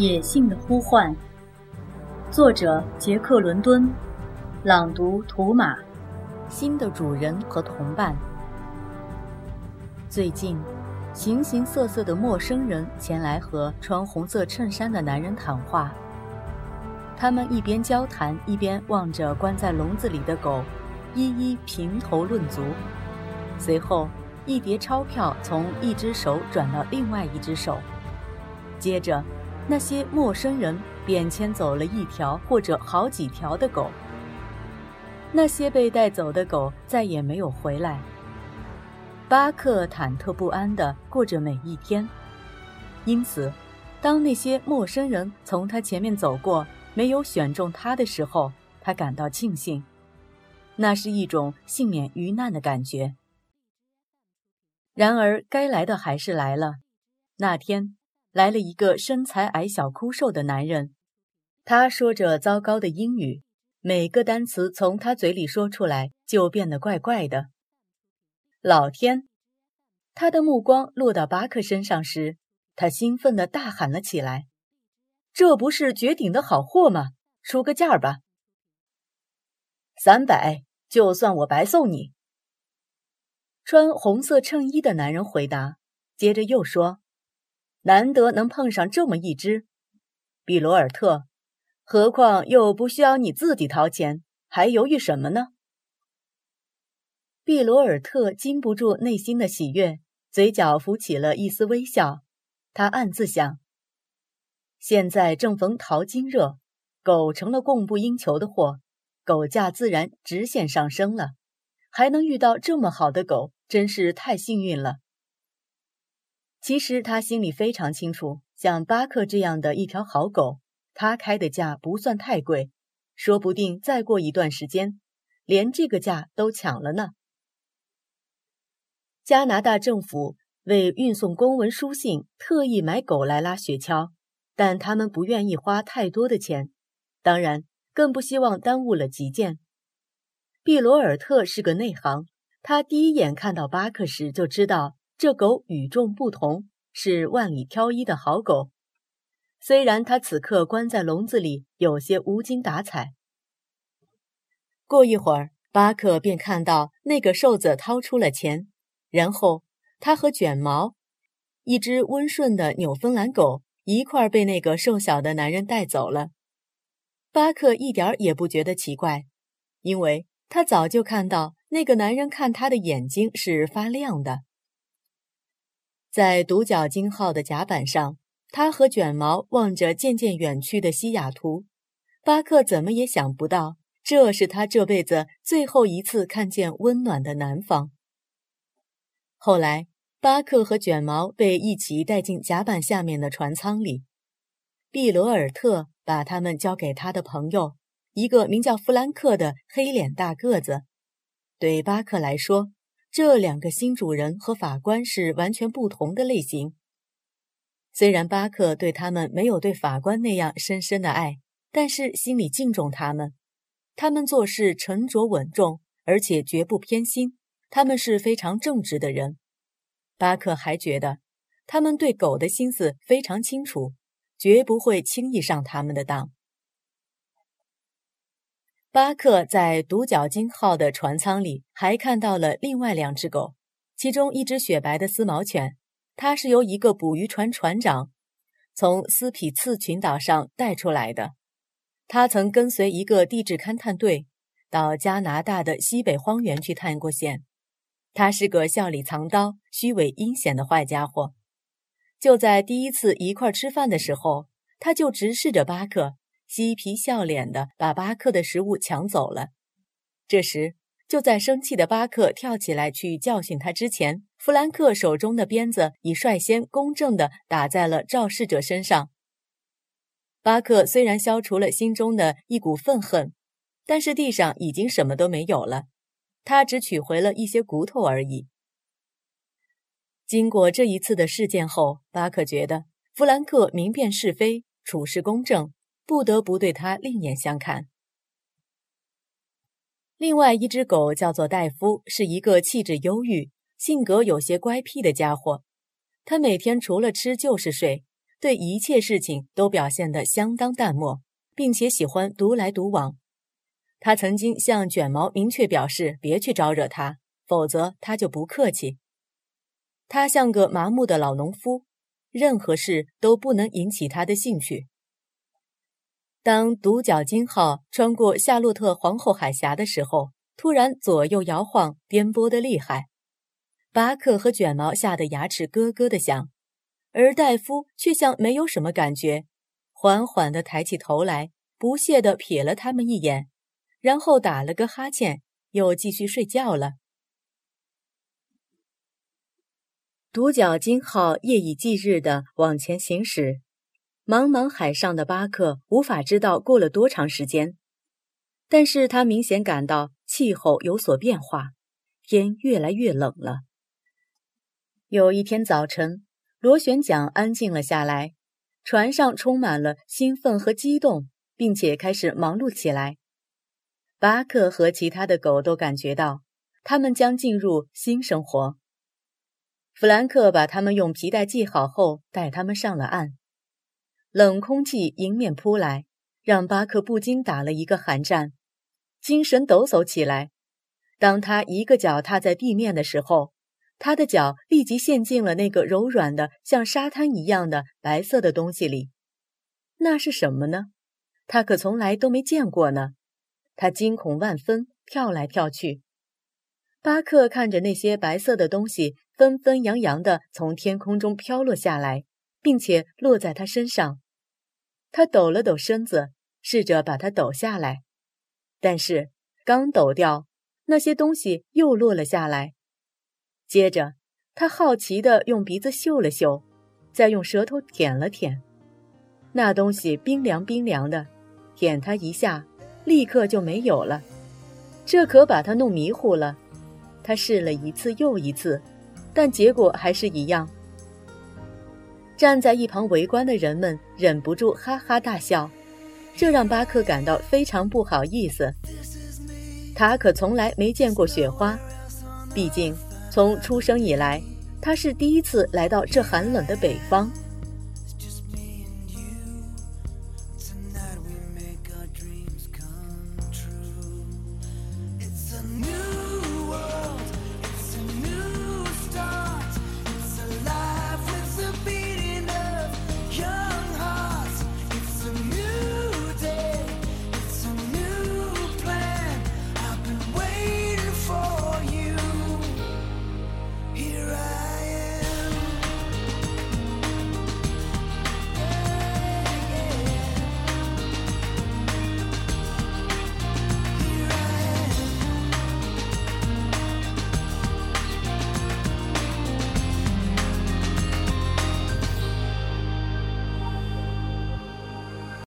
野性的呼唤，作者杰克·伦敦，朗读图马。新的主人和同伴。最近，形形色色的陌生人前来和穿红色衬衫的男人谈话。他们一边交谈，一边望着关在笼子里的狗，一一评头论足。随后，一叠钞票从一只手转到另外一只手，接着。那些陌生人便牵走了一条或者好几条的狗。那些被带走的狗再也没有回来。巴克忐忑不安地过着每一天，因此，当那些陌生人从他前面走过，没有选中他的时候，他感到庆幸。那是一种幸免于难的感觉。然而，该来的还是来了。那天。来了一个身材矮小、枯瘦的男人，他说着糟糕的英语，每个单词从他嘴里说出来就变得怪怪的。老天！他的目光落到巴克身上时，他兴奋地大喊了起来：“这不是绝顶的好货吗？出个价吧！三百，就算我白送你。”穿红色衬衣的男人回答，接着又说。难得能碰上这么一只，比罗尔特，何况又不需要你自己掏钱，还犹豫什么呢？毕罗尔特禁不住内心的喜悦，嘴角浮起了一丝微笑。他暗自想：现在正逢淘金热，狗成了供不应求的货，狗价自然直线上升了。还能遇到这么好的狗，真是太幸运了。其实他心里非常清楚，像巴克这样的一条好狗，他开的价不算太贵，说不定再过一段时间，连这个价都抢了呢。加拿大政府为运送公文书信，特意买狗来拉雪橇，但他们不愿意花太多的钱，当然更不希望耽误了急件。毕罗尔特是个内行，他第一眼看到巴克时就知道。这狗与众不同，是万里挑一的好狗。虽然它此刻关在笼子里，有些无精打采。过一会儿，巴克便看到那个瘦子掏出了钱，然后他和卷毛，一只温顺的纽芬兰狗，一块被那个瘦小的男人带走了。巴克一点也不觉得奇怪，因为他早就看到那个男人看他的眼睛是发亮的。在独角鲸号的甲板上，他和卷毛望着渐渐远去的西雅图。巴克怎么也想不到，这是他这辈子最后一次看见温暖的南方。后来，巴克和卷毛被一起带进甲板下面的船舱里。毕罗尔特把他们交给他的朋友，一个名叫弗兰克的黑脸大个子。对巴克来说，这两个新主人和法官是完全不同的类型。虽然巴克对他们没有对法官那样深深的爱，但是心里敬重他们。他们做事沉着稳重，而且绝不偏心。他们是非常正直的人。巴克还觉得，他们对狗的心思非常清楚，绝不会轻易上他们的当。巴克在独角鲸号的船舱里还看到了另外两只狗，其中一只雪白的丝毛犬，它是由一个捕鱼船船长从斯匹次群岛上带出来的。他曾跟随一个地质勘探队到加拿大的西北荒原去探过险。他是个笑里藏刀、虚伪阴险的坏家伙。就在第一次一块吃饭的时候，他就直视着巴克。嬉皮笑脸的把巴克的食物抢走了。这时，就在生气的巴克跳起来去教训他之前，弗兰克手中的鞭子已率先公正地打在了肇事者身上。巴克虽然消除了心中的一股愤恨，但是地上已经什么都没有了，他只取回了一些骨头而已。经过这一次的事件后，巴克觉得弗兰克明辨是非，处事公正。不得不对他另眼相看。另外一只狗叫做戴夫，是一个气质忧郁、性格有些乖僻的家伙。他每天除了吃就是睡，对一切事情都表现得相当淡漠，并且喜欢独来独往。他曾经向卷毛明确表示，别去招惹他，否则他就不客气。他像个麻木的老农夫，任何事都不能引起他的兴趣。当独角鲸号穿过夏洛特皇后海峡的时候，突然左右摇晃，颠簸的厉害。巴克和卷毛吓得牙齿咯咯的响，而戴夫却像没有什么感觉，缓缓地抬起头来，不屑地瞥了他们一眼。然后打了个哈欠，又继续睡觉了。独角鲸号夜以继日地往前行驶，茫茫海上的巴克无法知道过了多长时间，但是他明显感到气候有所变化，天越来越冷了。有一天早晨，螺旋桨安静了下来，船上充满了兴奋和激动，并且开始忙碌起来。巴克和其他的狗都感觉到，他们将进入新生活。弗兰克把他们用皮带系好后，带他们上了岸。冷空气迎面扑来，让巴克不禁打了一个寒战，精神抖擞起来。当他一个脚踏在地面的时候，他的脚立即陷进了那个柔软的、像沙滩一样的白色的东西里。那是什么呢？他可从来都没见过呢。他惊恐万分，跳来跳去。巴克看着那些白色的东西纷纷扬扬地从天空中飘落下来，并且落在他身上。他抖了抖身子，试着把它抖下来，但是刚抖掉，那些东西又落了下来。接着，他好奇地用鼻子嗅了嗅，再用舌头舔了舔，那东西冰凉冰凉的，舔它一下。立刻就没有了，这可把他弄迷糊了。他试了一次又一次，但结果还是一样。站在一旁围观的人们忍不住哈哈大笑，这让巴克感到非常不好意思。他可从来没见过雪花，毕竟从出生以来，他是第一次来到这寒冷的北方。